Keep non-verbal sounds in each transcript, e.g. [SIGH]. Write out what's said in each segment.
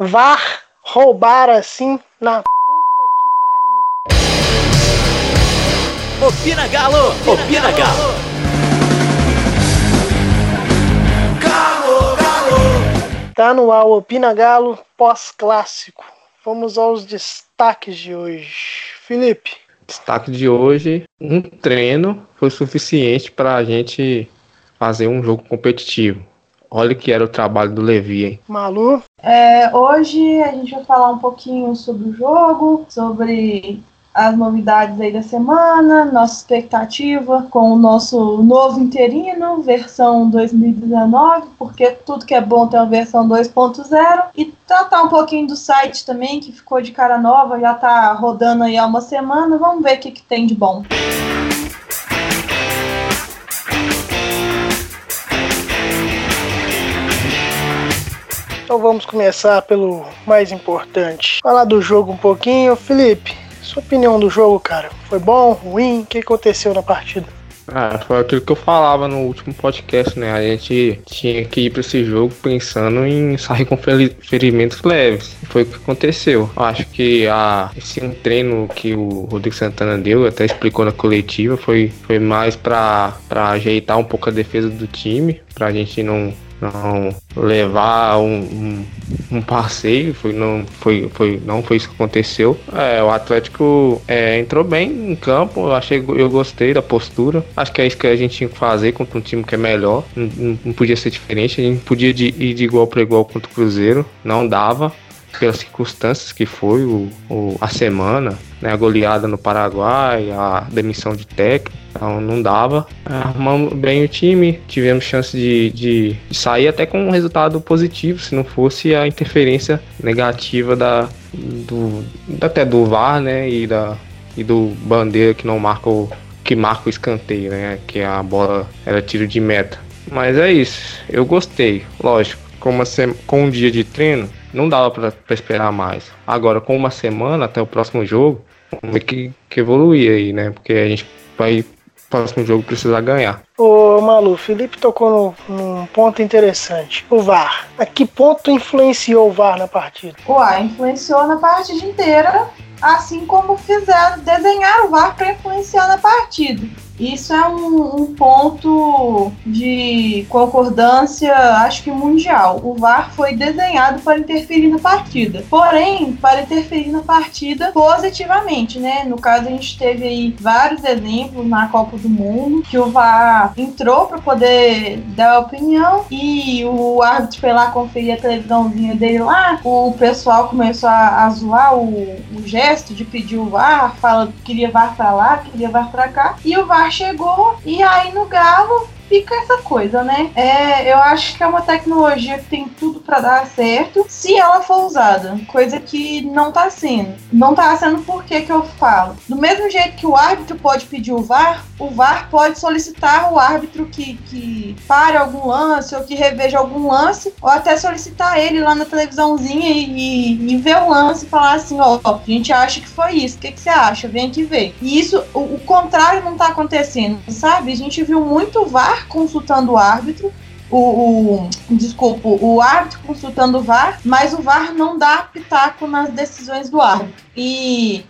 VAR roubar assim na Opina Galo! Opina Galo! Galo, Galo! Tá no ar Opina Galo pós-clássico. Vamos aos destaques de hoje. Felipe. Destaque de hoje: um treino foi suficiente para a gente fazer um jogo competitivo. Olha que era o trabalho do Levi, hein? Malu? É, hoje a gente vai falar um pouquinho sobre o jogo, sobre as novidades aí da semana, nossa expectativa com o nosso novo interino, versão 2019, porque tudo que é bom tem uma versão 2.0, e tratar um pouquinho do site também, que ficou de cara nova, já tá rodando aí há uma semana, vamos ver o que, que tem de bom. Então vamos começar pelo mais importante. Falar do jogo um pouquinho. Felipe, sua opinião do jogo, cara? Foi bom, ruim? O que aconteceu na partida? Ah, foi aquilo que eu falava no último podcast, né? A gente tinha que ir para esse jogo pensando em sair com ferimentos leves. Foi o que aconteceu. Eu acho que a, esse um treino que o Rodrigo Santana deu, até explicou na coletiva, foi, foi mais para ajeitar um pouco a defesa do time, para a gente não não levar um, um, um, passeio, foi, não, foi, foi, não foi isso que aconteceu. É, o Atlético é, entrou bem em campo, eu achei eu gostei da postura. Acho que é isso que a gente tinha que fazer contra um time que é melhor. Não, não podia ser diferente, a gente podia de, ir de igual para igual contra o Cruzeiro, não dava pelas circunstâncias que foi o, o, a semana, né, a goleada no Paraguai, a demissão de técnico, então não dava. Arrumamos bem o time, tivemos chance de, de, de, sair até com um resultado positivo, se não fosse a interferência negativa da, do, até do VAR, né, e, da, e do Bandeira que não marca o, que marca o escanteio, né, que a bola era tiro de meta. Mas é isso, eu gostei, lógico, com, uma, com um dia de treino, não dava para esperar mais. Agora, com uma semana até o próximo jogo, vamos ver que, que evoluir aí, né? Porque a gente vai próximo jogo precisar ganhar. Ô Malu, Felipe tocou no, num ponto interessante. O VAR. A que ponto influenciou o VAR na partida? Uai, influenciou na partida inteira, assim como fizeram desenhar o VAR para influenciar na partida. Isso é um, um, ponto de concordância, acho que mundial. O VAR foi desenhado para interferir na partida, porém, para interferir na partida positivamente, né? No caso, a gente teve aí vários exemplos na Copa do Mundo que o VAR entrou para poder dar opinião e o árbitro foi lá conferir a televisãozinha dele lá. O pessoal começou a, a zoar o, o gesto de pedir o VAR, fala que queria VAR para lá, queria VAR para cá, e o VAR chegou e aí no Galo fica essa coisa, né? É, eu acho que é uma tecnologia que tem tudo para dar certo se ela for usada, coisa que não tá sendo. Não tá sendo por que eu falo. Do mesmo jeito que o árbitro pode pedir o VAR, o VAR pode solicitar o árbitro que, que pare algum lance ou que reveja algum lance, ou até solicitar ele lá na televisãozinha e, e, e ver o lance e falar assim, ó, a gente acha que foi isso, o que, que você acha? Vem aqui ver. E isso, o, o contrário não tá acontecendo, sabe? A gente viu muito VAR consultando o árbitro, o, o, desculpa, o árbitro consultando o VAR, mas o VAR não dá pitaco nas decisões do árbitro. E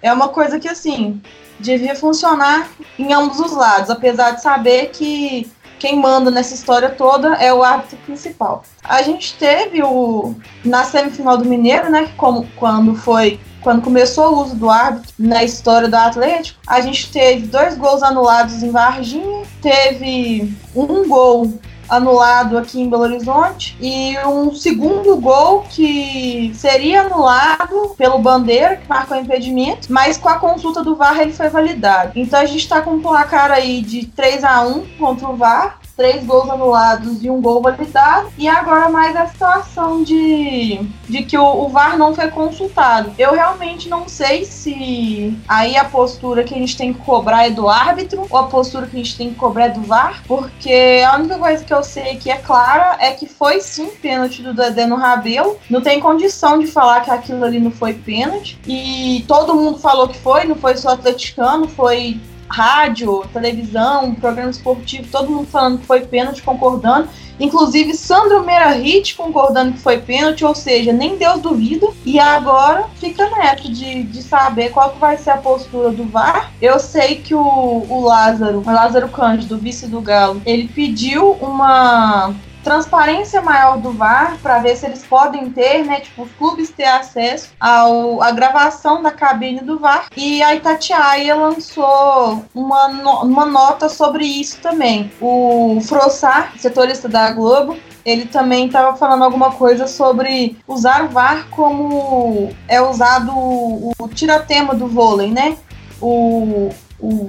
é uma coisa que assim devia funcionar em ambos os lados, apesar de saber que quem manda nessa história toda é o árbitro principal. A gente teve o na semifinal do Mineiro, né, como quando foi quando começou o uso do árbitro na história do Atlético, a gente teve dois gols anulados em Varginha, teve um gol anulado aqui em Belo Horizonte e um segundo gol que seria anulado pelo Bandeira, que marcou impedimento, mas com a consulta do VAR ele foi validado. Então a gente está com um placar aí de 3 a 1 contra o VAR três gols anulados e um gol validado. E agora mais a situação de, de que o, o, VAR não foi consultado. Eu realmente não sei se aí a postura que a gente tem que cobrar é do árbitro ou a postura que a gente tem que cobrar é do VAR, porque a única coisa que eu sei que é clara é que foi sim pênalti do Dedé no Rabelo. Não tem condição de falar que aquilo ali não foi pênalti. E todo mundo falou que foi, não foi só atleticano, foi rádio, televisão, programa esportivo, todo mundo falando que foi pênalti, concordando. Inclusive, Sandro Meirahit concordando que foi pênalti, ou seja, nem Deus duvida. E agora fica neto de, de saber qual que vai ser a postura do VAR. Eu sei que o, o Lázaro, o Lázaro Cândido, vice do Galo, ele pediu uma transparência maior do VAR para ver se eles podem ter, né, tipo, os clubes ter acesso ao, à gravação da cabine do VAR. E a Itatiaia lançou uma, uma nota sobre isso também. O Frossar, setorista da Globo, ele também estava falando alguma coisa sobre usar o VAR como é usado o, o tiratema do vôlei, né? O, o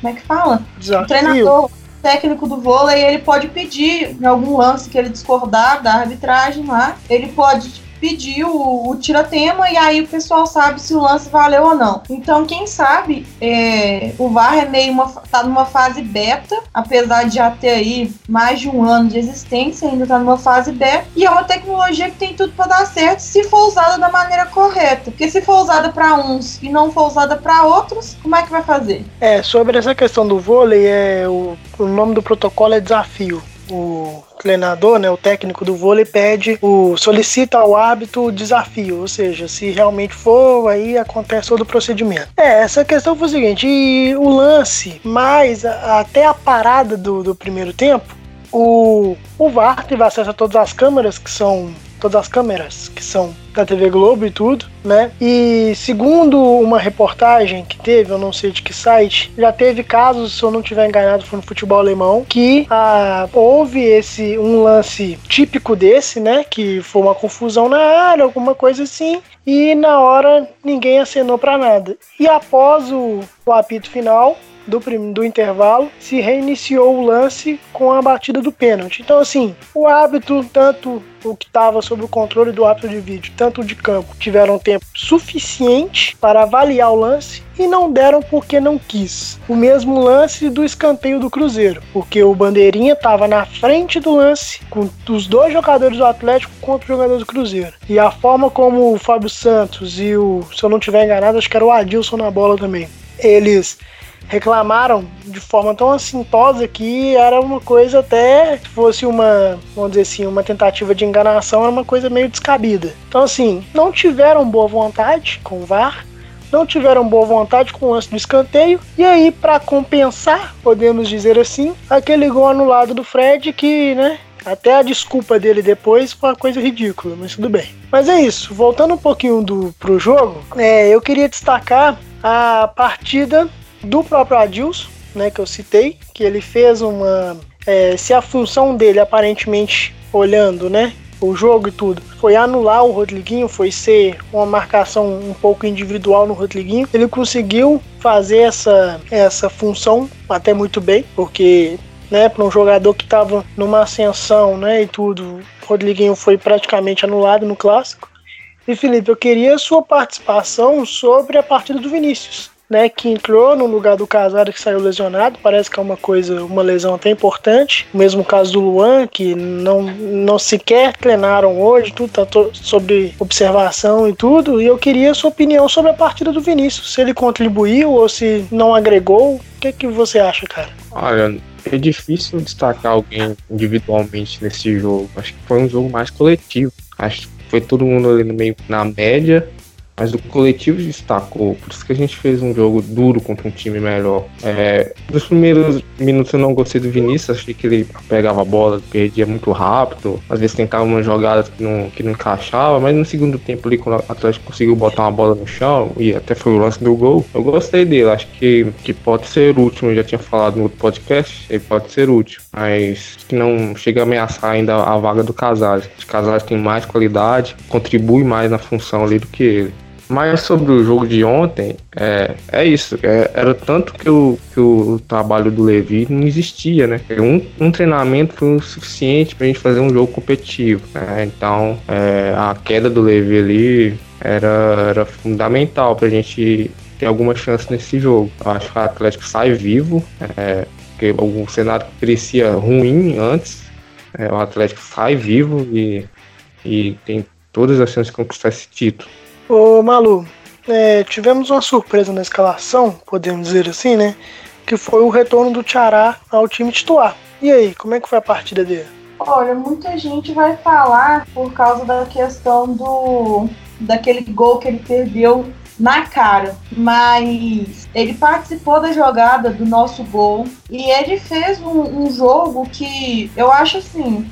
como é que fala? Desafio. O treinador técnico do vôlei ele pode pedir em algum lance que ele discordar da arbitragem lá, ele pode pedir o, o tira-tema e aí o pessoal sabe se o lance valeu ou não. Então, quem sabe, é, o VAR é meio uma, tá numa fase beta, apesar de já ter aí mais de um ano de existência, ainda tá numa fase beta, e é uma tecnologia que tem tudo para dar certo se for usada da maneira correta. Porque se for usada para uns e não for usada para outros, como é que vai fazer? É, sobre essa questão do vôlei, é, o, o nome do protocolo é desafio. O treinador, né, o técnico do vôlei pede, o solicita ao árbitro o desafio, ou seja, se realmente for, aí acontece todo o procedimento. É, essa questão foi o seguinte, o lance, mais até a parada do, do primeiro tempo, o, o VAR teve acesso a todas as câmeras que são todas as câmeras que são da TV Globo e tudo, né? E segundo uma reportagem que teve, eu não sei de que site, já teve casos, se eu não tiver enganado, foi no futebol alemão, que ah, houve esse um lance típico desse, né? Que foi uma confusão na área, alguma coisa assim, e na hora ninguém acenou para nada. E após o, o apito final, do, do intervalo, se reiniciou o lance com a batida do pênalti. Então, assim, o árbitro, tanto o que estava sob o controle do árbitro de vídeo, tanto de campo, tiveram tempo suficiente para avaliar o lance e não deram porque não quis. O mesmo lance do escanteio do Cruzeiro, porque o Bandeirinha estava na frente do lance com os dois jogadores do Atlético contra o jogador do Cruzeiro. E a forma como o Fábio Santos e o, se eu não tiver enganado, acho que era o Adilson na bola também. Eles reclamaram de forma tão assintosa que era uma coisa até se fosse uma, vamos dizer assim, uma tentativa de enganação, era uma coisa meio descabida. Então assim, não tiveram boa vontade com o VAR, não tiveram boa vontade com o lance do escanteio, e aí para compensar, podemos dizer assim, aquele gol anulado do Fred que, né, até a desculpa dele depois foi uma coisa ridícula, mas tudo bem. Mas é isso, voltando um pouquinho do, pro jogo, é, eu queria destacar a partida do próprio Adilson, né, que eu citei, que ele fez uma. É, se a função dele, aparentemente, olhando, né, o jogo e tudo, foi anular o Rodriguinho, foi ser uma marcação um pouco individual no Rodriguinho, ele conseguiu fazer essa, essa função até muito bem, porque né, para um jogador que estava numa ascensão, né, e tudo, o Rodriguinho foi praticamente anulado no clássico. E Felipe, eu queria sua participação sobre a partida do Vinícius né, que entrou no lugar do Casado que saiu lesionado. Parece que é uma coisa, uma lesão até importante. O mesmo caso do Luan, que não, não sequer treinaram hoje, tudo tá sobre observação e tudo. E eu queria a sua opinião sobre a partida do Vinícius, se ele contribuiu ou se não agregou. O que, que você acha, cara? Olha, é difícil destacar alguém individualmente nesse jogo. Acho que foi um jogo mais coletivo. Acho que foi todo mundo ali no meio na média mas o coletivo destacou. Por isso que a gente fez um jogo duro contra um time melhor. É, nos primeiros minutos eu não gostei do Vinícius, achei que ele pegava a bola, perdia muito rápido, às vezes tentava umas jogadas que não, que não encaixava, mas no segundo tempo ali, quando o Atlético conseguiu botar uma bola no chão, e até foi o lance do gol, eu gostei dele, acho que, que pode ser útil, eu já tinha falado no outro podcast, ele pode ser útil, mas que não chega a ameaçar ainda a vaga do Casares. Os Casares tem mais qualidade, contribui mais na função ali do que ele. Mas sobre o jogo de ontem, é, é isso. É, era tanto que o, que o trabalho do Levi não existia, né? Um, um treinamento foi o suficiente para a gente fazer um jogo competitivo. Né? Então, é, a queda do Levi ali era, era fundamental para a gente ter alguma chance nesse jogo. Eu acho que o Atlético sai vivo, é, porque o cenário parecia ruim antes. É, o Atlético sai vivo e, e tem todas as chances de conquistar esse título. Ô Malu, é, tivemos uma surpresa na escalação, podemos dizer assim, né? que foi o retorno do Tchará ao time titular. E aí, como é que foi a partida dele? Olha, muita gente vai falar por causa da questão do daquele gol que ele perdeu na cara, mas ele participou da jogada do nosso gol e ele fez um, um jogo que eu acho assim,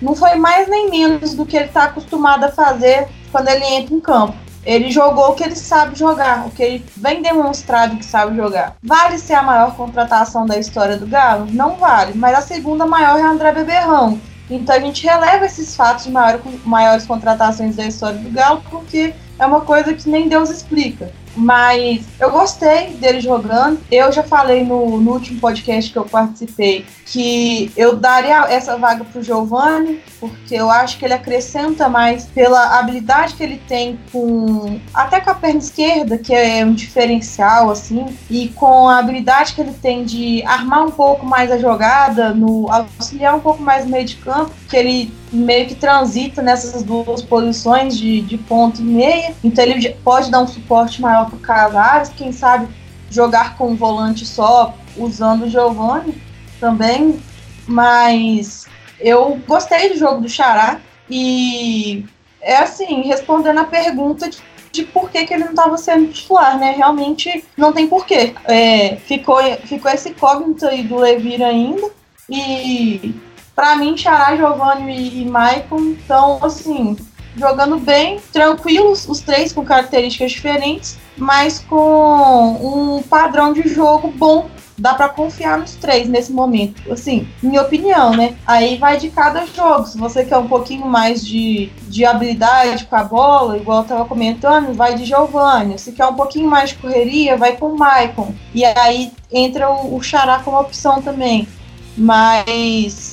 não foi mais nem menos do que ele está acostumado a fazer quando ele entra em campo. Ele jogou o que ele sabe jogar, o que ele vem demonstrado que sabe jogar. Vale ser a maior contratação da história do Galo? Não vale, mas a segunda maior é André Beberrão. Então a gente releva esses fatos de maior, maiores contratações da história do Galo porque é uma coisa que nem Deus explica. Mas eu gostei dele jogando. Eu já falei no, no último podcast que eu participei que eu daria essa vaga pro Giovanni, porque eu acho que ele acrescenta mais pela habilidade que ele tem com até com a perna esquerda, que é um diferencial assim, e com a habilidade que ele tem de armar um pouco mais a jogada, no auxiliar um pouco mais no meio de campo, que ele meio que transita nessas duas posições de, de ponto e meia, então ele pode dar um suporte maior para o Casares, quem sabe jogar com um volante só usando o Giovanni também, mas eu gostei do jogo do Xará e é assim, respondendo a pergunta de, de por que, que ele não estava sendo titular, né? Realmente não tem porquê. É, ficou, ficou esse incógnito aí do Levir ainda. E para mim, Xará, Giovanni e, e Maicon estão assim, jogando bem, tranquilos, os três com características diferentes, mas com um padrão de jogo bom dá para confiar nos três nesse momento. Assim, minha opinião, né? Aí vai de cada jogo. Se você quer um pouquinho mais de, de habilidade com a bola, igual eu tava comentando, vai de Giovanni. Se quer um pouquinho mais de correria, vai com o Maicon. E aí entra o, o Xará como opção também. Mas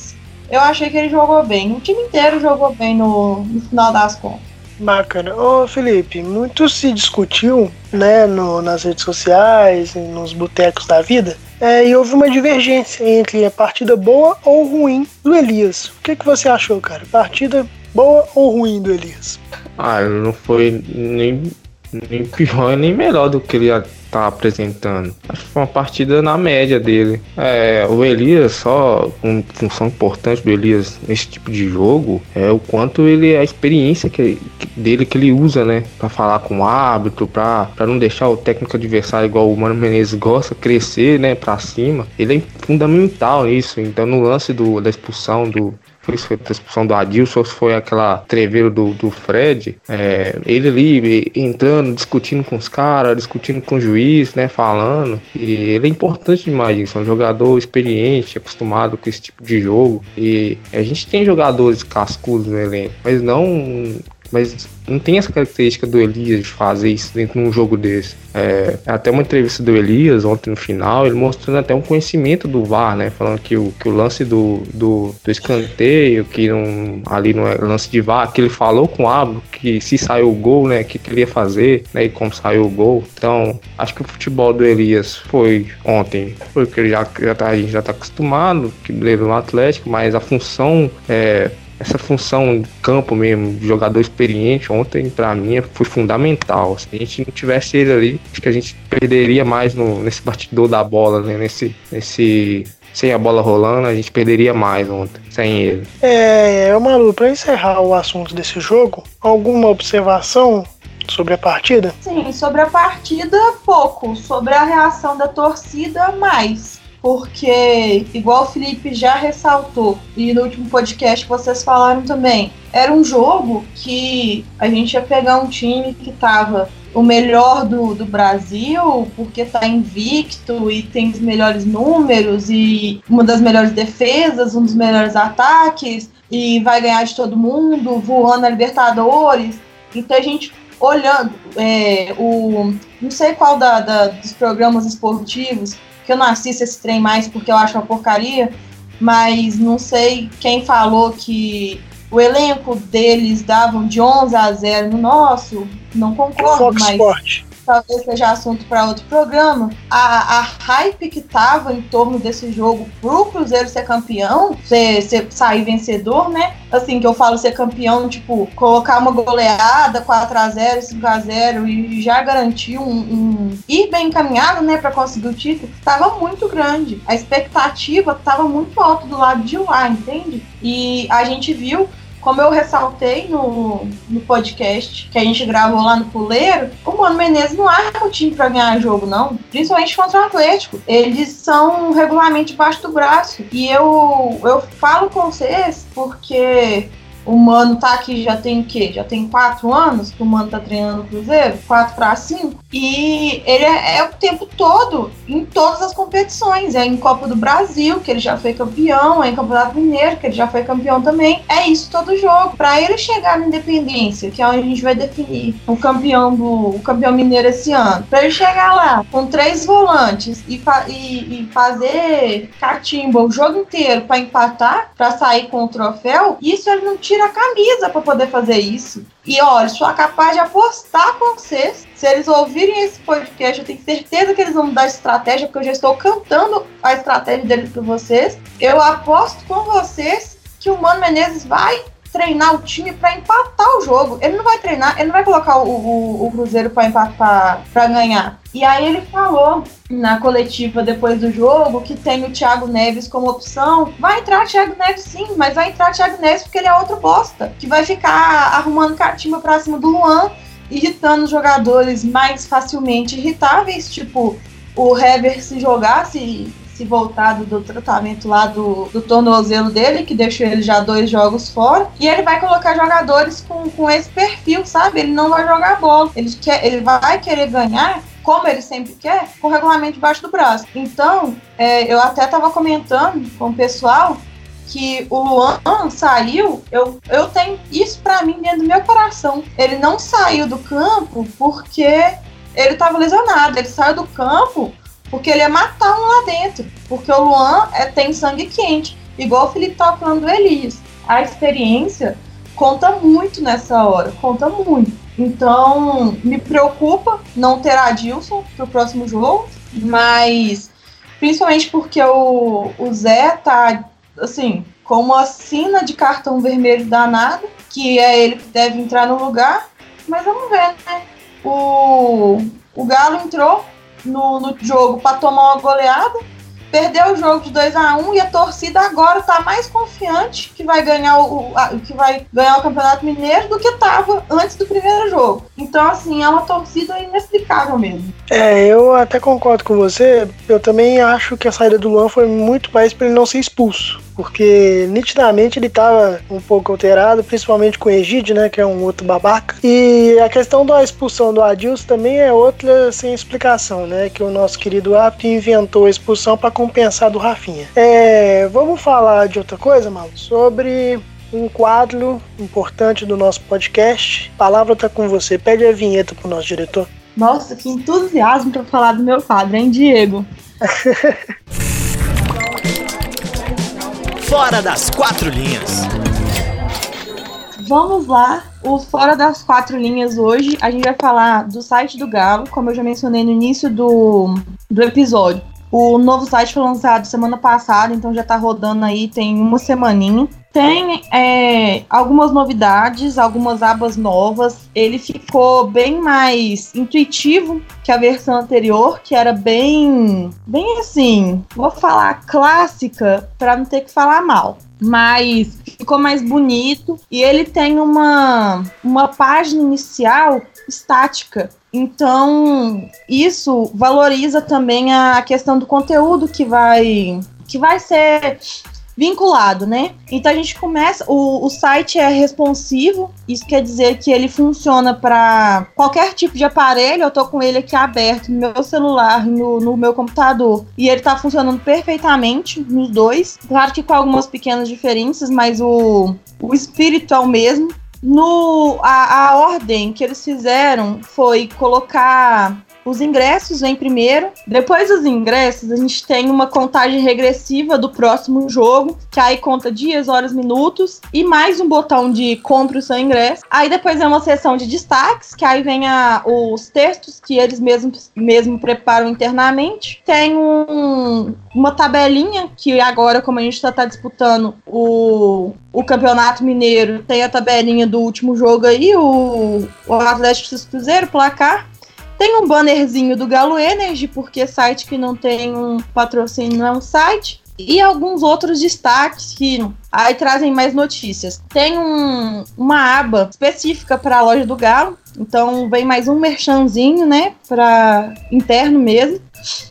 eu achei que ele jogou bem. O time inteiro jogou bem no, no final das contas. Bacana. Ô Felipe, muito se discutiu, né, no, nas redes sociais, nos botecos da vida, é, e houve uma divergência entre a partida boa ou ruim do Elias. O que, que você achou, cara? Partida boa ou ruim do Elias? Ah, não foi nem, nem pior nem melhor do que ele tá apresentando. Acho que foi uma partida na média dele. É, o Elias, só uma função importante do Elias nesse tipo de jogo é o quanto ele, a experiência que, dele que ele usa, né? Pra falar com o árbitro, pra, pra não deixar o técnico adversário, igual o Mano Menezes gosta, crescer, né? Pra cima. Ele é fundamental nisso. Então, no lance do, da expulsão do, foi, a expulsão do Adilson, se foi aquela treveiro do, do Fred, é, ele ali entrando, discutindo com os caras, discutindo com o juiz, né, falando, e ele é importante demais isso, é um jogador experiente, acostumado com esse tipo de jogo, e a gente tem jogadores cascudos no elenco, mas não mas não tem essa característica do Elias de fazer isso dentro de um jogo desse. É, até uma entrevista do Elias ontem no final, ele mostrando até um conhecimento do VAR, né? Falando que o, que o lance do, do, do escanteio, que não, ali não é lance de VAR, que ele falou com o Abro que se saiu o gol, né? Que queria fazer, né? E como saiu o gol. Então, acho que o futebol do Elias foi ontem, foi que ele já, já tá, a gente já tá acostumado, que levou no Atlético, mas a função é, essa função de campo mesmo, de jogador experiente, ontem para mim foi fundamental. Se a gente não tivesse ele ali, acho que a gente perderia mais no, nesse batidor da bola, né? Nesse, nesse sem a bola rolando, a gente perderia mais ontem, sem ele. É, é Malu, para encerrar o assunto desse jogo, alguma observação sobre a partida? Sim, sobre a partida, pouco. Sobre a reação da torcida, mais porque, igual o Felipe já ressaltou, e no último podcast vocês falaram também, era um jogo que a gente ia pegar um time que estava o melhor do, do Brasil, porque está invicto e tem os melhores números e uma das melhores defesas, um dos melhores ataques, e vai ganhar de todo mundo, voando a Libertadores. Então a gente olhando é, o não sei qual da, da, dos programas esportivos que eu não assisto esse trem mais porque eu acho uma porcaria, mas não sei quem falou que o elenco deles davam de 11 a 0 no nosso, não concordo, Fox mas... Sport. Talvez seja assunto para outro programa, a, a hype que tava em torno desse jogo pro Cruzeiro ser campeão, ser, ser, sair vencedor, né? Assim, que eu falo ser campeão, tipo, colocar uma goleada 4x0, 5x0 e já garantir um, um ir bem encaminhado, né, para conseguir o título, tava muito grande. A expectativa tava muito alta do lado de lá, entende? E a gente viu como eu ressaltei no, no podcast que a gente gravou lá no Puleiro, o Mano Menezes não arma o time para ganhar jogo, não. Principalmente contra o Atlético. Eles são regularmente debaixo do braço. E eu, eu falo com vocês porque o Mano tá aqui já tem o quê? Já tem quatro anos que o Mano tá treinando no Cruzeiro? Quatro para cinco. E ele é, é, o tempo todo em todas as competições. É em Copa do Brasil, que ele já foi campeão, é em Campeonato Mineiro, que ele já foi campeão também. É isso todo jogo. Para ele chegar na Independência, que é onde a gente vai definir o campeão do o campeão mineiro esse ano, para ele chegar lá com três volantes e, fa e, e fazer catimba o jogo inteiro para empatar, para sair com o troféu, isso ele não tira a camisa para poder fazer isso. E olha, sou capaz de apostar com vocês. Se eles ouvirem esse podcast, eu tenho certeza que eles vão mudar de estratégia, porque eu já estou cantando a estratégia deles para vocês. Eu aposto com vocês que o Mano Menezes vai treinar o time para empatar o jogo. Ele não vai treinar, ele não vai colocar o, o, o Cruzeiro para empatar, para ganhar. E aí ele falou na coletiva depois do jogo que tem o Thiago Neves como opção. Vai entrar Thiago Neves sim, mas vai entrar Thiago Neves porque ele é outro bosta, que vai ficar arrumando cartinha pra cima do Luan, irritando os jogadores mais facilmente irritáveis, tipo o Hever se jogasse se voltado do tratamento lá do, do tornozelo dele, que deixou ele já dois jogos fora. E ele vai colocar jogadores com, com esse perfil, sabe? Ele não vai jogar bola. Ele, quer, ele vai querer ganhar como ele sempre quer, com o regulamento debaixo do braço. Então, é, eu até estava comentando com o pessoal que o Luan saiu, eu, eu tenho isso para mim dentro do meu coração. Ele não saiu do campo porque ele estava lesionado, ele saiu do campo porque ele ia matar um lá dentro. Porque o Luan é, tem sangue quente. Igual o Felipe estava falando do Elias. A experiência conta muito nessa hora. Conta muito. Então, me preocupa não ter a Dilson pro próximo jogo. Mas, principalmente porque o, o Zé tá, assim, com uma sina de cartão vermelho danado. Que é ele que deve entrar no lugar. Mas vamos ver, né? O, o Galo entrou no, no jogo para tomar uma goleada, perdeu o jogo de 2 a 1 um, e a torcida agora está mais confiante que vai ganhar o, a, que vai ganhar o Campeonato Mineiro do que estava antes do primeiro jogo. Então, assim, é uma torcida inexplicável mesmo. É, eu até concordo com você. Eu também acho que a saída do Luan foi muito mais para ele não ser expulso porque nitidamente ele estava um pouco alterado, principalmente com o Egide, né, que é um outro babaca. E a questão da expulsão do Adilson também é outra sem explicação, né, que o nosso querido Apto inventou a expulsão para compensar do Rafinha. É, vamos falar de outra coisa, Malu, sobre um quadro importante do nosso podcast. A palavra está com você. Pede a vinheta pro nosso diretor. Nossa, que entusiasmo para falar do meu quadro, hein, Diego? [LAUGHS] Fora das quatro linhas. Vamos lá, o Fora das Quatro Linhas hoje, a gente vai falar do site do Galo, como eu já mencionei no início do, do episódio. O novo site foi lançado semana passada, então já tá rodando aí, tem uma semaninha. Tem é, algumas novidades, algumas abas novas. Ele ficou bem mais intuitivo que a versão anterior, que era bem, bem assim, vou falar clássica para não ter que falar mal. Mas ficou mais bonito e ele tem uma, uma página inicial estática. Então, isso valoriza também a questão do conteúdo que vai que vai ser vinculado, né? Então a gente começa, o, o site é responsivo, isso quer dizer que ele funciona para qualquer tipo de aparelho. Eu tô com ele aqui aberto no meu celular, no, no meu computador, e ele tá funcionando perfeitamente nos dois. Claro que com algumas pequenas diferenças, mas o, o espírito é o mesmo. No, a, a ordem que eles fizeram foi colocar Os ingressos vem primeiro. Depois dos ingressos, a gente tem uma contagem regressiva do próximo jogo, que aí conta dias, horas, minutos, e mais um botão de compre o seu ingresso. Aí depois é uma seção de destaques, que aí vem a, os textos que eles mesmos mesmo preparam internamente. Tem um, uma tabelinha que agora, como a gente está tá disputando o, o Campeonato Mineiro, tem a tabelinha do último jogo aí, o, o Atlético Cruzeiro, placar. Tem um bannerzinho do Galo Energy, porque site que não tem um patrocínio não é um site. E alguns outros destaques que aí trazem mais notícias. Tem um, uma aba específica para a loja do Galo. Então vem mais um merchanzinho, né? Para interno mesmo.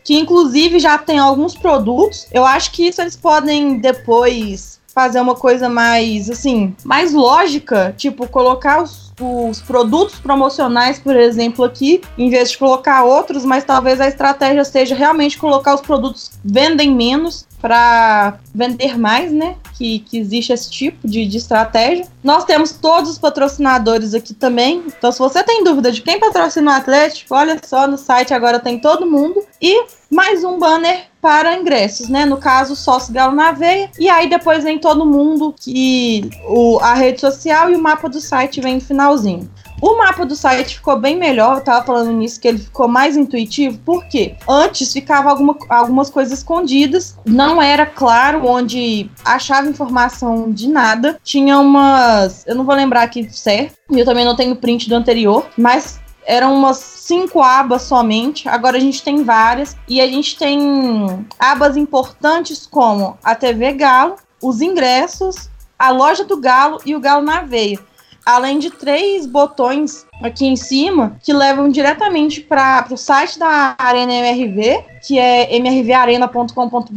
Que inclusive já tem alguns produtos. Eu acho que isso eles podem depois fazer uma coisa mais, assim, mais lógica, tipo, colocar os, os, produtos promocionais, por exemplo, aqui, em vez de colocar outros, mas talvez a estratégia seja realmente colocar os produtos vendem menos para vender mais, né? Que, que existe esse tipo de, de estratégia. Nós temos todos os patrocinadores aqui também. Então, se você tem dúvida de quem patrocina o Atlético, olha só no site agora tem todo mundo. E mais um banner para ingressos, né? No caso, sócio Galo na veia. E aí depois vem todo mundo que o, a rede social e o mapa do site vem no finalzinho. O mapa do site ficou bem melhor, eu tava falando nisso, que ele ficou mais intuitivo, porque antes ficava alguma, algumas coisas escondidas, não era claro onde achava informação de nada. Tinha umas. Eu não vou lembrar aqui certo, e eu também não tenho print do anterior, mas eram umas cinco abas somente. Agora a gente tem várias. E a gente tem abas importantes como a TV Galo, os ingressos, a loja do Galo e o Galo na Veia além de três botões aqui em cima que levam diretamente para o site da Arena MRV, que é mrvarena.com.br.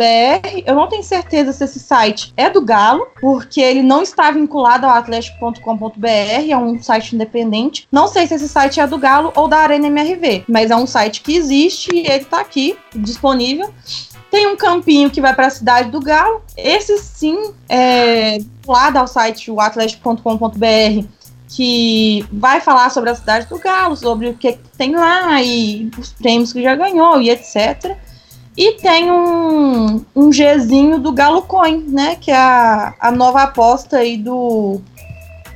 Eu não tenho certeza se esse site é do Galo, porque ele não está vinculado ao atlético.com.br, é um site independente. Não sei se esse site é do Galo ou da Arena MRV, mas é um site que existe e ele está aqui disponível. Tem um campinho que vai para a cidade do Galo. Esse sim é lado ao site atlético.com.br que vai falar sobre a cidade do Galo, sobre o que tem lá e os prêmios que já ganhou e etc. E tem um, um Gzinho do Galo Coin, né? Que é a, a nova aposta aí do,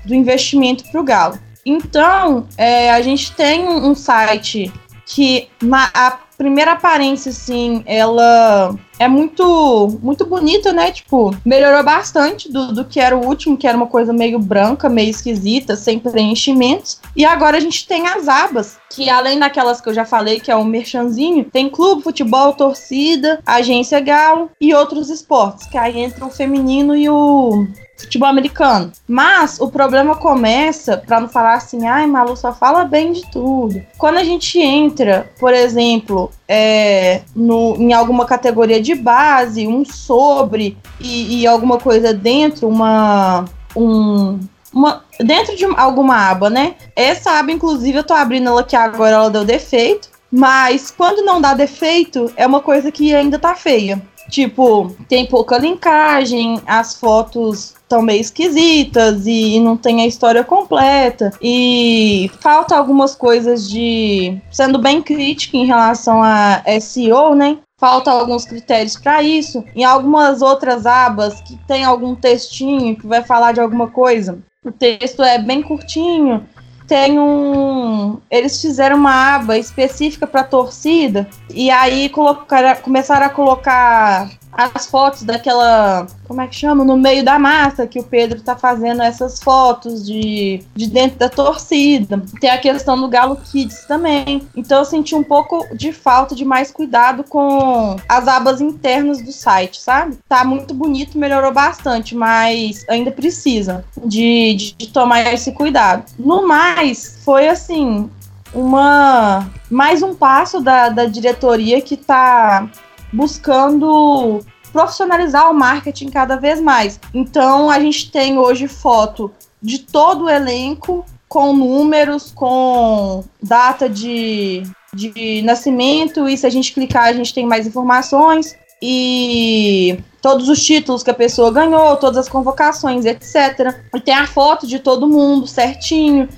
do investimento para o Galo. Então, é, a gente tem um site que a primeira aparência, assim, ela é muito muito bonita, né? Tipo, melhorou bastante do, do que era o último, que era uma coisa meio branca, meio esquisita, sem preenchimentos. E agora a gente tem as abas, que além daquelas que eu já falei, que é o merchanzinho, tem clube, futebol, torcida, agência Galo e outros esportes, que aí entra o feminino e o futebol americano. Mas o problema começa, para não falar assim, ai, Malu só fala bem de tudo. Quando a gente entra, por exemplo, é, no, em alguma categoria de base, um sobre e, e alguma coisa dentro, uma. Um, uma, dentro de alguma aba, né? Essa aba, inclusive, eu tô abrindo ela aqui agora, ela deu defeito. Mas quando não dá defeito, é uma coisa que ainda tá feia. Tipo, tem pouca linkagem, as fotos estão meio esquisitas e não tem a história completa. E falta algumas coisas de. Sendo bem crítica em relação a SEO, né? Falta alguns critérios para isso. Em algumas outras abas que tem algum textinho que vai falar de alguma coisa, o texto é bem curtinho tem um. Eles fizeram uma aba específica para torcida e aí colocaram, começaram a colocar as fotos daquela. Como é que chama? No meio da massa que o Pedro tá fazendo essas fotos de, de dentro da torcida. Tem a questão do Galo Kids também. Então eu senti um pouco de falta de mais cuidado com as abas internas do site, sabe? Tá muito bonito, melhorou bastante, mas ainda precisa de, de, de tomar esse cuidado. No mais, foi assim. Uma mais um passo da, da diretoria que tá buscando profissionalizar o marketing cada vez mais. Então a gente tem hoje foto de todo o elenco com números, com data de, de nascimento, e se a gente clicar, a gente tem mais informações. E todos os títulos que a pessoa ganhou, todas as convocações, etc. E tem a foto de todo mundo certinho.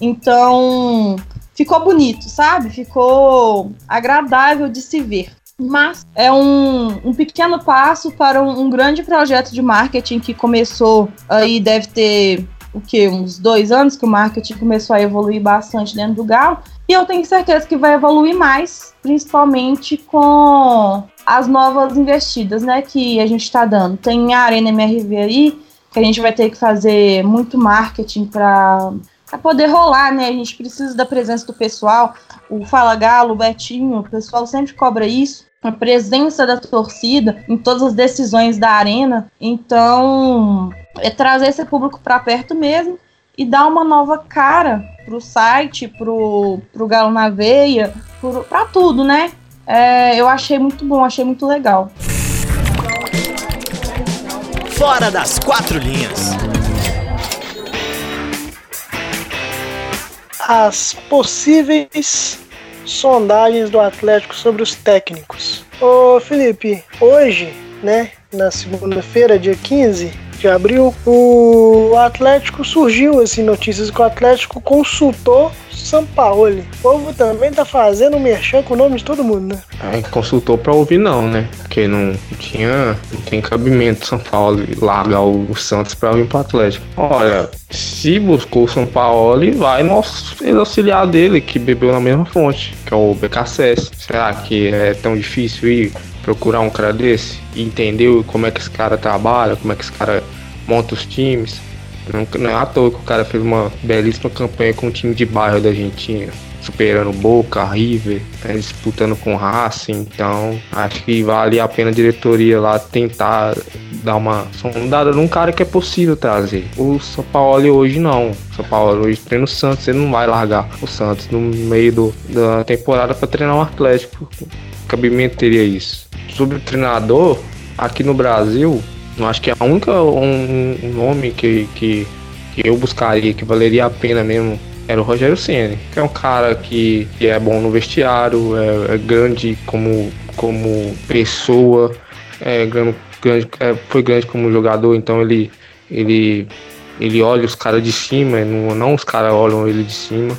Então, ficou bonito, sabe? Ficou agradável de se ver. Mas é um, um pequeno passo para um, um grande projeto de marketing que começou aí, deve ter o que uns dois anos que o marketing começou a evoluir bastante dentro do Galo e eu tenho certeza que vai evoluir mais, principalmente com as novas investidas, né, que a gente está dando. Tem a Arena MRV aí que a gente vai ter que fazer muito marketing para poder rolar, né? A gente precisa da presença do pessoal. O Fala Galo, o Betinho, o pessoal sempre cobra isso a presença da torcida em todas as decisões da arena. Então, é trazer esse público para perto mesmo e dar uma nova cara pro site, pro, pro Galo na Veia, para tudo, né? É, eu achei muito bom, achei muito legal. Fora das quatro linhas. As possíveis sondagens do Atlético sobre os técnicos. Ô Felipe, hoje, né, na segunda-feira, dia 15 de abril, o Atlético surgiu assim notícias que o Atlético consultou Sampaoli. O povo também tá fazendo merchan com o nome de todo mundo, né? Aí consultou pra ouvir não, né? Porque não tinha, não tem cabimento São Paulo largar o Santos pra vir pro Atlético. Olha, se buscou o São Paulo, vai no auxiliar dele, que bebeu na mesma fonte, que é o BKSS. Será que é tão difícil ir procurar um cara desse e entender como é que esse cara trabalha, como é que esse cara monta os times? Não, não é à toa que o cara fez uma belíssima campanha com o time de bairro da Argentina, superando Boca, River, né, disputando com Racing. Então, acho que vale a pena a diretoria lá tentar dar uma sondada num cara que é possível trazer. O São Paulo hoje não. O São Paulo hoje treina o Santos, ele não vai largar o Santos no meio do, da temporada para treinar o um Atlético. Que cabimento teria isso? Sobre o treinador, aqui no Brasil, eu acho que a única um, um nome que, que, que, eu buscaria que valeria a pena mesmo era o Rogério Ceni, que é um cara que, que é bom no vestiário, é, é grande como, como pessoa, é grande, grande é, foi grande como jogador, então ele ele ele olha os caras de cima, não, não os caras olham ele de cima.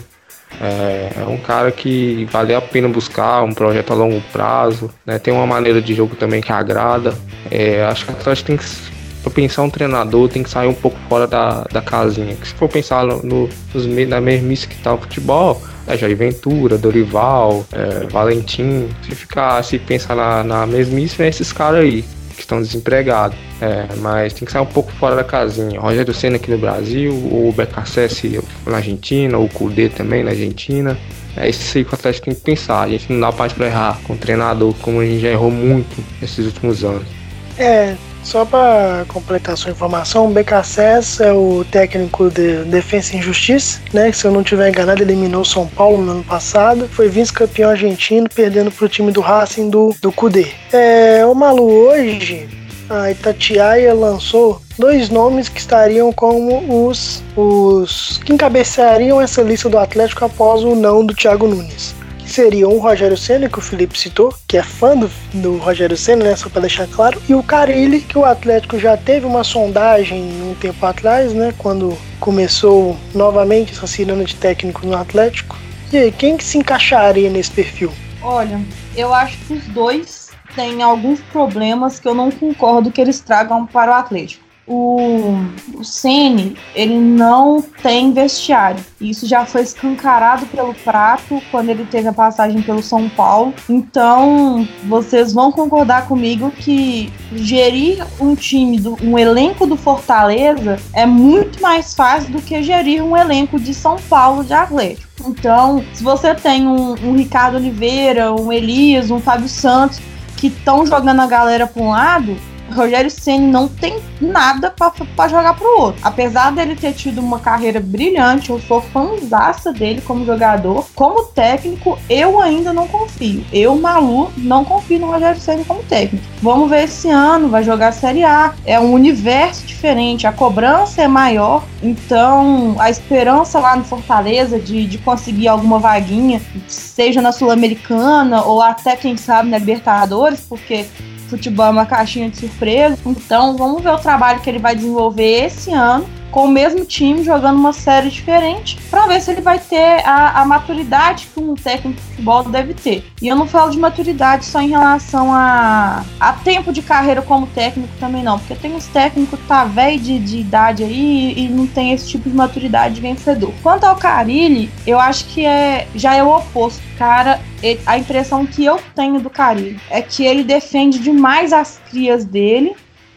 É, é, um cara que vale a pena buscar, um projeto a longo prazo, né? Tem uma maneira de jogo também que agrada. É, acho que o Atlético tem que para pensar um treinador tem que sair um pouco fora da, da casinha. se for pensar no, no, na mesmice que tá o futebol, é Jair Ventura, Dorival, é, Valentim, se ficar, se pensar na, na mesmice, é esses caras aí que estão desempregados. É, mas tem que sair um pouco fora da casinha. Rogério Senna aqui no Brasil, o BKSS na Argentina, o Kudê também na Argentina. É isso aí que o Atlético tem que pensar. A gente não dá parte para errar com o treinador, como a gente já errou muito nesses últimos anos. É, só para completar sua informação, o BKSS é o técnico de Defesa e Justiça, né? Que se eu não tiver enganado, eliminou São Paulo no ano passado. Foi vice-campeão argentino, perdendo para o time do Racing do, do Cudê. É, o Malu hoje, a Itatiaia lançou dois nomes que estariam como os, os que encabeçariam essa lista do Atlético após o não do Thiago Nunes seriam o Rogério Senna, que o Felipe citou, que é fã do, do Rogério Senna, né, só para deixar claro, e o Carilli, que o Atlético já teve uma sondagem um tempo atrás, né, quando começou novamente essa ciranda de técnico no Atlético. E aí, quem que se encaixaria nesse perfil? Olha, eu acho que os dois têm alguns problemas que eu não concordo que eles tragam para o Atlético o, o Ceni ele não tem vestiário. Isso já foi escancarado pelo Prato quando ele teve a passagem pelo São Paulo. Então, vocês vão concordar comigo que gerir um time, do, um elenco do Fortaleza é muito mais fácil do que gerir um elenco de São Paulo de Atlético. Então, se você tem um, um Ricardo Oliveira, um Elias, um Fábio Santos que estão jogando a galera para um lado, Rogério Ceni não tem nada para jogar pro outro. Apesar dele ter tido uma carreira brilhante, eu sou fãzaça dele como jogador. Como técnico, eu ainda não confio. Eu, Malu, não confio no Rogério Ceni como técnico. Vamos ver esse ano, vai jogar a Série A. É um universo diferente, a cobrança é maior, então a esperança lá no Fortaleza de, de conseguir alguma vaguinha, seja na Sul-Americana ou até, quem sabe, na Libertadores, porque futebol é uma caixinha de surpresa. Então, vamos ver o trabalho que ele vai desenvolver esse ano com o mesmo time, jogando uma série diferente, para ver se ele vai ter a, a, maturidade que um técnico de futebol deve ter. E eu não falo de maturidade só em relação a, a tempo de carreira como técnico também não, porque tem uns técnicos que tá velho de, de idade aí e, e não tem esse tipo de maturidade de vencedor. Quanto ao Carilli, eu acho que é já é o oposto. Cara, a impressão que eu tenho do Carilli é que ele defende demais as crias dele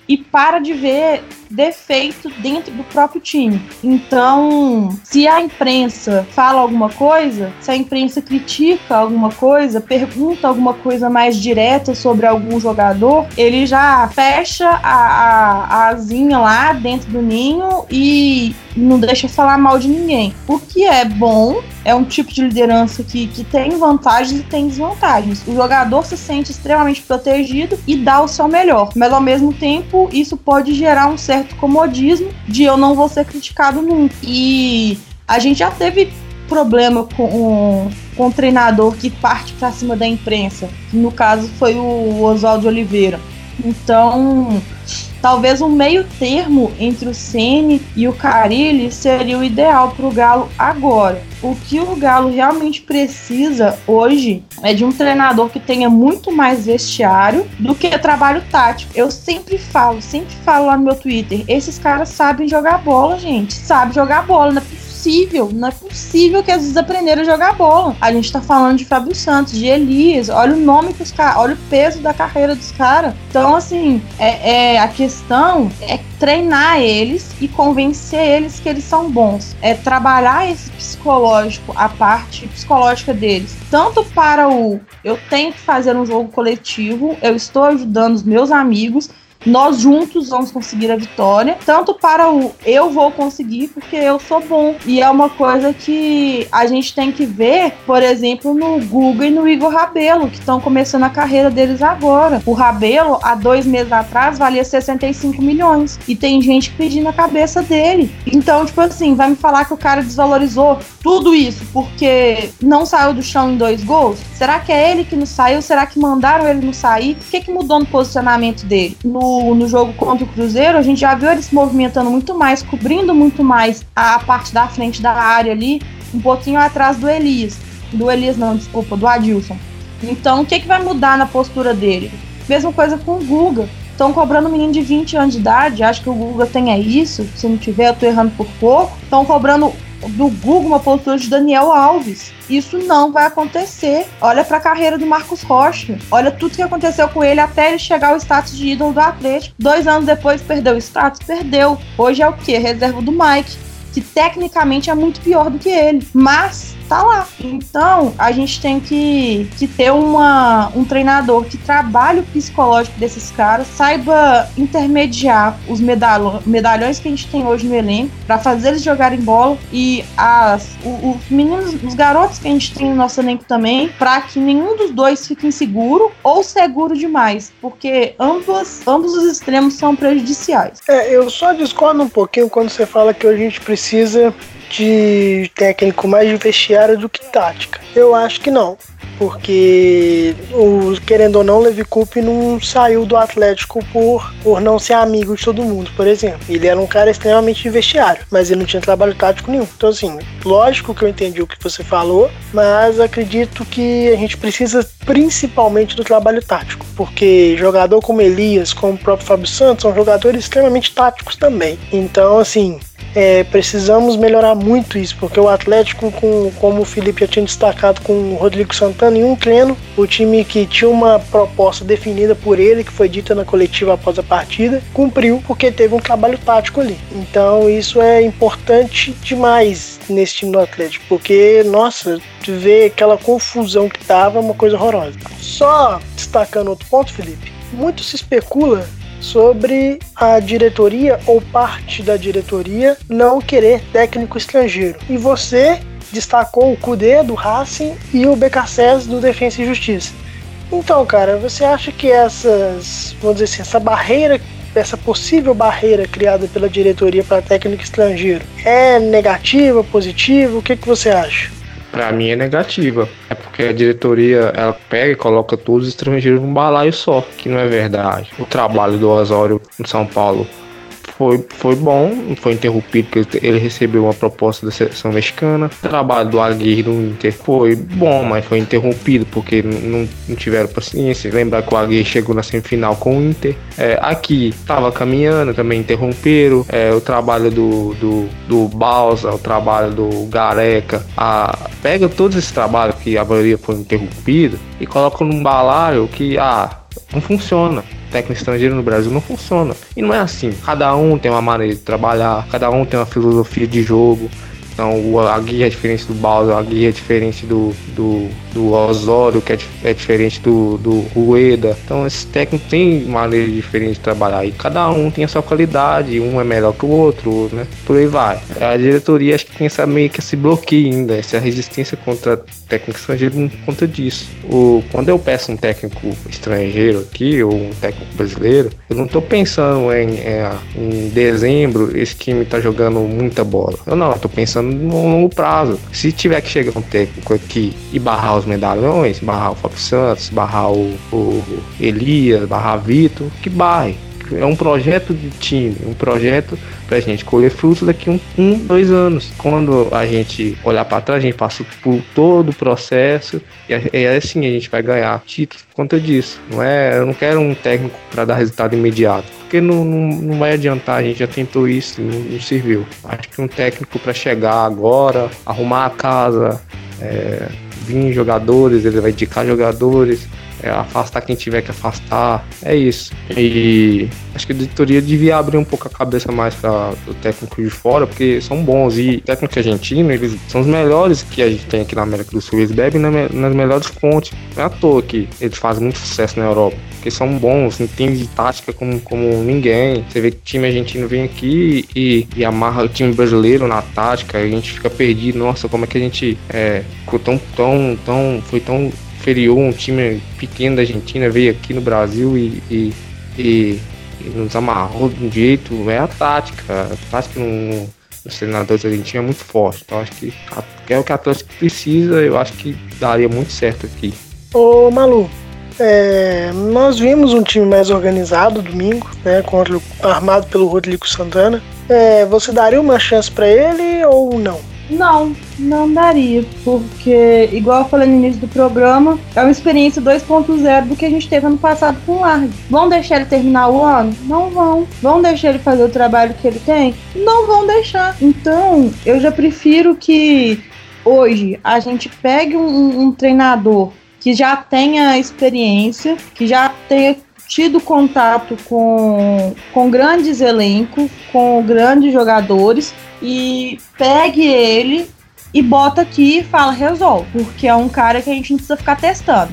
e para de ver defeito dentro do próprio time. Então, se a imprensa fala alguma coisa, se a imprensa critica alguma coisa, pergunta alguma coisa mais direta sobre algum jogador, ele já fecha a, a, a asinha lá dentro do ninho e não deixa falar mal de ninguém. O que é bom, é um tipo de liderança que, que tem vantagens e tem desvantagens. O jogador se sente extremamente protegido e dá o seu melhor, mas ao mesmo tempo isso pode gerar um certo certo comodismo de eu não vou ser criticado nunca. E a gente já teve problema com, com um treinador que parte para cima da imprensa, no caso foi o Oswaldo Oliveira. Então, Talvez um meio termo entre o Ceni e o Carilli seria o ideal para o Galo agora. O que o Galo realmente precisa hoje é de um treinador que tenha muito mais vestiário do que trabalho tático. Eu sempre falo, sempre falo lá no meu Twitter, esses caras sabem jogar bola, gente. Sabe jogar bola, não é possível, não é possível que eles aprenderam a jogar bola. A gente tá falando de Fábio Santos, de Elias, olha o nome que os caras, olha o peso da carreira dos caras. Então, assim, é, é, a questão é treinar eles e convencer eles que eles são bons. É trabalhar esse psicológico, a parte psicológica deles. Tanto para o eu tenho que fazer um jogo coletivo, eu estou ajudando os meus amigos, nós juntos vamos conseguir a vitória, tanto para o eu vou conseguir porque eu sou bom. E é uma coisa que a gente tem que ver, por exemplo, no Google e no Igor Rabelo, que estão começando a carreira deles agora. O Rabelo, há dois meses atrás, valia 65 milhões. E tem gente pedindo a cabeça dele. Então, tipo assim, vai me falar que o cara desvalorizou tudo isso porque não saiu do chão em dois gols? Será que é ele que não saiu? Será que mandaram ele não sair? O que, que mudou no posicionamento dele? No no, jogo contra o Cruzeiro, a gente já viu ele se movimentando muito mais, cobrindo muito mais a parte da frente da área ali, um pouquinho atrás do Elias. Do Elias, não, desculpa, do Adilson. Então, o que, que vai mudar na postura dele? Mesma coisa com o Guga. Estão cobrando um menino de 20 anos de idade, acho que o Guga tenha isso. Se não tiver, eu tô errando por pouco. Estão cobrando do Google uma postura de Daniel Alves. Isso não vai acontecer. Olha para a carreira do Marcos Rocha. Olha tudo que aconteceu com ele até ele chegar ao status de ídolo do Atlético. Dois anos depois perdeu o status? Perdeu. Hoje é o que? Reserva do Mike. Que tecnicamente é muito pior do que ele. Mas tá lá. Então, a gente tem que, que ter uma, um treinador que trabalhe o psicológico desses caras, saiba intermediar os medalhões, medalhões que a gente tem hoje no elenco, para fazer eles jogarem bola e as, os meninos, os garotos que a gente tem no nosso elenco também, para que nenhum dos dois fique inseguro ou seguro demais, porque ambos, ambos os extremos são prejudiciais. É, eu só discordo um pouquinho quando você fala que a gente precisa de técnico mais de vestiário do que tática. Eu acho que não, porque o, querendo ou não, Levi Coupe não saiu do Atlético por, por não ser amigo de todo mundo, por exemplo. Ele era um cara extremamente de vestiário, mas ele não tinha trabalho tático nenhum. Então, assim, lógico que eu entendi o que você falou, mas acredito que a gente precisa principalmente do trabalho tático, porque jogador como Elias, como o próprio Fábio Santos, são jogadores extremamente táticos também. Então, assim, é, precisamos melhorar muito isso, porque o Atlético, com, como o Felipe já tinha destacado com o Rodrigo Santana, em um treino, o time que tinha uma proposta definida por ele, que foi dita na coletiva após a partida, cumpriu porque teve um trabalho tático ali. Então isso é importante demais nesse time do Atlético, porque, nossa, ver aquela confusão que tava, é uma coisa horrorosa. Só destacando outro ponto, Felipe, muito se especula sobre a diretoria ou parte da diretoria não querer técnico estrangeiro. E você destacou o Cudê do Racing e o BKSS do Defensa e Justiça. Então, cara, você acha que essas, vamos dizer assim, essa barreira, essa possível barreira criada pela diretoria para técnico estrangeiro é negativa, positiva? O que, que você acha? Para mim é negativa. É porque a diretoria ela pega e coloca todos os estrangeiros num balaio só, que não é verdade. O trabalho do Osório no São Paulo foi, foi bom, foi interrompido porque ele recebeu uma proposta da seleção mexicana. O trabalho do Aguirre no Inter foi bom, mas foi interrompido porque não, não tiveram paciência. Lembrar que o Aguirre chegou na semifinal com o Inter. É, aqui estava caminhando, também interromperam. É, o trabalho do, do, do Balsa, o trabalho do Gareca. A, pega todos esses trabalhos que a maioria foi interrompido e coloca num balaio que ah, não funciona técnico estrangeiro no Brasil não funciona. E não é assim. Cada um tem uma maneira de trabalhar, cada um tem uma filosofia de jogo. Então a guia é diferente do Bowser, a guia é diferente do, do, do Osório, que é, é diferente do, do Rueda. Então esses técnicos têm maneira diferente de trabalhar e cada um tem a sua qualidade, um é melhor que o outro, né? Por aí vai. A diretoria acho que tem essa meio que esse bloqueio ainda, essa resistência contra técnico estrangeiro por conta disso. O, quando eu peço um técnico estrangeiro aqui, ou um técnico brasileiro, eu não estou pensando em, em dezembro esse time está jogando muita bola. Eu não, estou pensando no longo prazo. Se tiver que chegar um técnico aqui e barrar os medalhões, barrar o Fábio Santos, barrar o, o Elias, barrar Vitor, que barre é um projeto de time, um projeto para a gente colher frutos daqui um, um, dois anos. Quando a gente olhar para trás, a gente passa por todo o processo e é assim a gente vai ganhar títulos por conta disso. Não é, eu não quero um técnico para dar resultado imediato, porque não, não, não, vai adiantar. A gente já tentou isso, não, não serviu. Acho que um técnico para chegar agora, arrumar a casa, é, vir jogadores, ele vai indicar jogadores é, afastar quem tiver que afastar. É isso. E acho que a diretoria devia abrir um pouco a cabeça mais para o técnico de fora, porque são bons. E técnico argentino, eles são os melhores que a gente tem aqui na América do Sul. Eles bebem nas melhores fontes. Não é à toa que eles fazem muito sucesso na Europa. Porque são bons, entendem de tática como, como ninguém. Você vê que o time argentino vem aqui e, e amarra o time brasileiro na tática, a gente fica perdido. Nossa, como é que a gente é, ficou tão, tão, tão, foi tão inferior, um time pequeno da Argentina veio aqui no Brasil e, e, e, e nos amarrou de um jeito. É a tática. A tática no, nos treinadores argentinos é muito forte. Então acho que é o que a Atlético precisa, eu acho que daria muito certo aqui. Ô Malu, é, nós vimos um time mais organizado domingo, né, contra, armado pelo Rodrigo Santana. É, você daria uma chance para ele ou não? Não, não daria, porque, igual eu falei no início do programa, é uma experiência 2.0 do que a gente teve ano passado com o Largue. Vão deixar ele terminar o ano? Não vão. Vão deixar ele fazer o trabalho que ele tem? Não vão deixar. Então, eu já prefiro que hoje a gente pegue um, um treinador que já tenha experiência, que já tenha tido contato com, com grandes elencos, com grandes jogadores e pegue ele e bota aqui e fala resolve, porque é um cara que a gente não precisa ficar testando.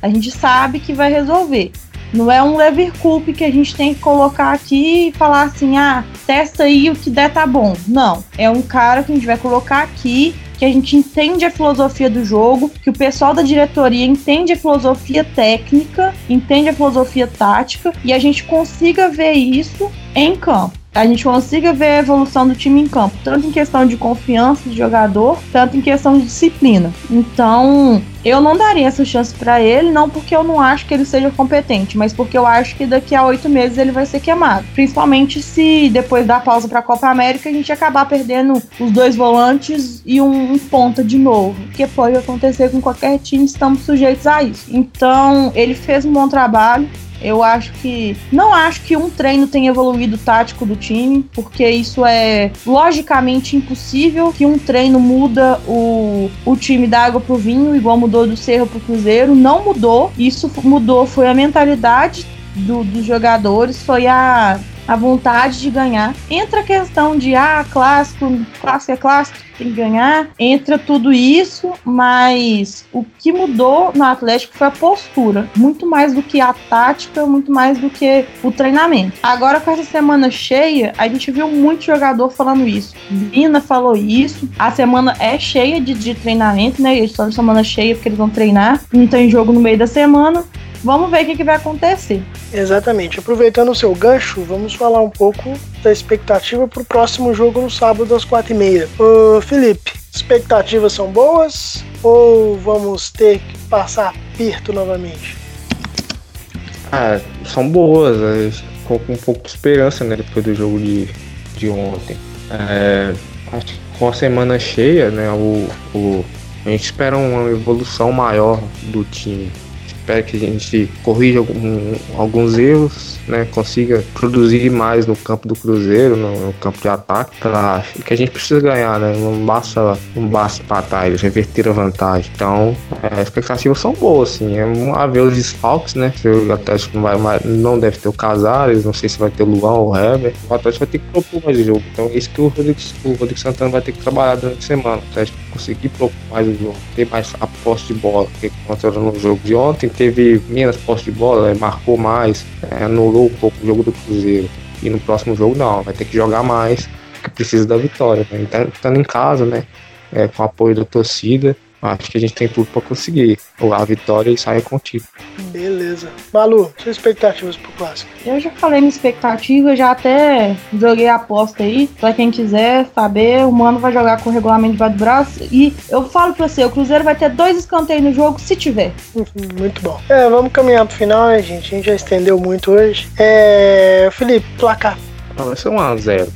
A gente sabe que vai resolver. Não é um lever culp que a gente tem que colocar aqui e falar assim: "Ah, testa aí o que der tá bom". Não, é um cara que a gente vai colocar aqui que a gente entende a filosofia do jogo, que o pessoal da diretoria entende a filosofia técnica, entende a filosofia tática e a gente consiga ver isso em campo a gente consiga ver a evolução do time em campo, tanto em questão de confiança de jogador, tanto em questão de disciplina. Então, eu não daria essa chance para ele, não porque eu não acho que ele seja competente, mas porque eu acho que daqui a oito meses ele vai ser queimado. Principalmente se depois da pausa para a Copa América a gente acabar perdendo os dois volantes e um, um ponta de novo, que pode acontecer com qualquer time, estamos sujeitos a isso. Então, ele fez um bom trabalho, eu acho que. Não acho que um treino tenha evoluído o tático do time, porque isso é logicamente impossível que um treino muda o, o time da água pro vinho, igual mudou do Cerro pro Cruzeiro. Não mudou. Isso mudou foi a mentalidade do, dos jogadores, foi a a vontade de ganhar. Entra a questão de, ah, clássico, clássico é clássico, tem que ganhar. Entra tudo isso, mas o que mudou no Atlético foi a postura. Muito mais do que a tática, muito mais do que o treinamento. Agora, com essa semana cheia, a gente viu muito jogador falando isso. Vina falou isso. A semana é cheia de, de treinamento, né? Eles estão de semana cheia porque eles vão treinar. Não tem jogo no meio da semana. Vamos ver o que, que vai acontecer. Exatamente. Aproveitando o seu gancho, vamos falar um pouco da expectativa para o próximo jogo no sábado às quatro e meia. Ô, Felipe, expectativas são boas ou vamos ter que passar perto novamente? Ah, são boas. ficou com um pouco de esperança, né, depois do jogo de, de ontem. É, acho que com a semana cheia, né, o, o, a gente espera uma evolução maior do time espero que a gente corrija algum, alguns erros, né, consiga produzir mais no campo do Cruzeiro, no, no campo de ataque, pra, que a gente precisa ganhar, né, não basta, não basta empatar, eles reverter a vantagem. Então, é, as expectativas são boas, assim, é uma ver os desfalques, né, o Atlético não, vai, não deve ter o Casares, não sei se vai ter o Luan ou o Heber, o Atlético vai ter que propor mais o jogo, então isso que o Rodrigo, o Rodrigo Santana vai ter que trabalhar durante a semana, o Atlético conseguir propor mais o jogo, ter mais a posse de bola, que aconteceu no jogo de ontem, teve menos posse de bola, é, marcou mais, é, anulou um pouco o jogo do Cruzeiro. E no próximo jogo não, vai ter que jogar mais, porque precisa da vitória. Né? Então, estando em casa, né? É, com apoio da torcida, acho que a gente tem tudo para conseguir a vitória e sair com o título. Beleza. Malu, suas expectativas pro clássico? Eu já falei minha expectativa, já até joguei a aposta aí. Pra quem quiser saber, o Mano vai jogar com o regulamento de do braço. E eu falo pra você, o Cruzeiro vai ter dois escanteios no jogo, se tiver. Uhum, muito bom. É, vamos caminhar pro final, né, gente? A gente já estendeu muito hoje. É. Felipe, placar. Ah, vai ser 1x0.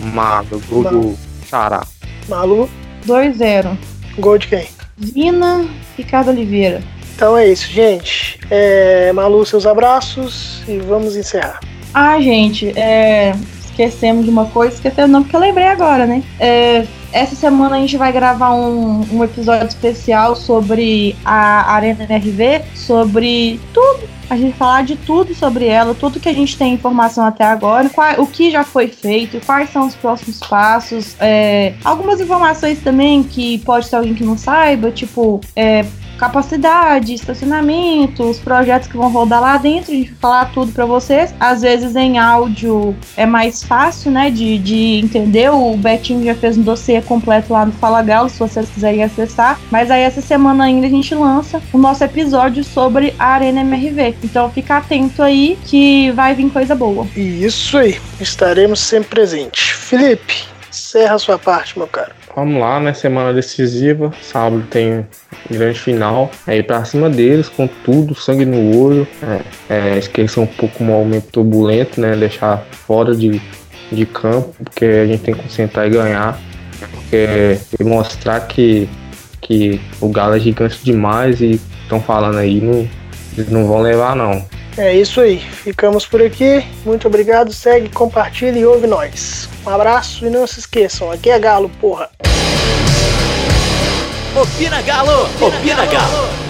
Mago, gol do Xará. Malu. 2-0. Gol de quem? Vina, Ricardo Oliveira. Então é isso, gente. É, Malu, seus abraços e vamos encerrar. Ah, gente, é, esquecemos de uma coisa, esquecemos não, porque eu lembrei agora, né? É, essa semana a gente vai gravar um, um episódio especial sobre a Arena NRV, sobre tudo a gente falar de tudo sobre ela, tudo que a gente tem informação até agora, qual, o que já foi feito, quais são os próximos passos, é, algumas informações também que pode ter alguém que não saiba, tipo, é, capacidade, estacionamento, os projetos que vão rodar lá dentro, a gente vai falar tudo para vocês. Às vezes em áudio é mais fácil, né, de, de entender. O Betinho já fez um dossiê completo lá no Fala Galo, se vocês quiserem acessar. Mas aí essa semana ainda a gente lança o nosso episódio sobre a Arena MRV. Então fica atento aí que vai vir coisa boa. Isso aí, estaremos sempre presentes. Felipe, encerra a sua parte, meu caro. Vamos lá, né? Semana decisiva. Sábado tem grande final. É ir pra cima deles com tudo, sangue no olho. É, é, esquecer um pouco o momento turbulento, né? Deixar fora de, de campo, porque a gente tem que concentrar e ganhar. Porque e mostrar que, que o Galo é gigante demais e estão falando aí, não, eles não vão levar não. É isso aí. Ficamos por aqui. Muito obrigado. Segue, compartilha e ouve nós. Um abraço e não se esqueçam, aqui é Galo, porra. Opina Galo! Opina, Opina Galo. Galo.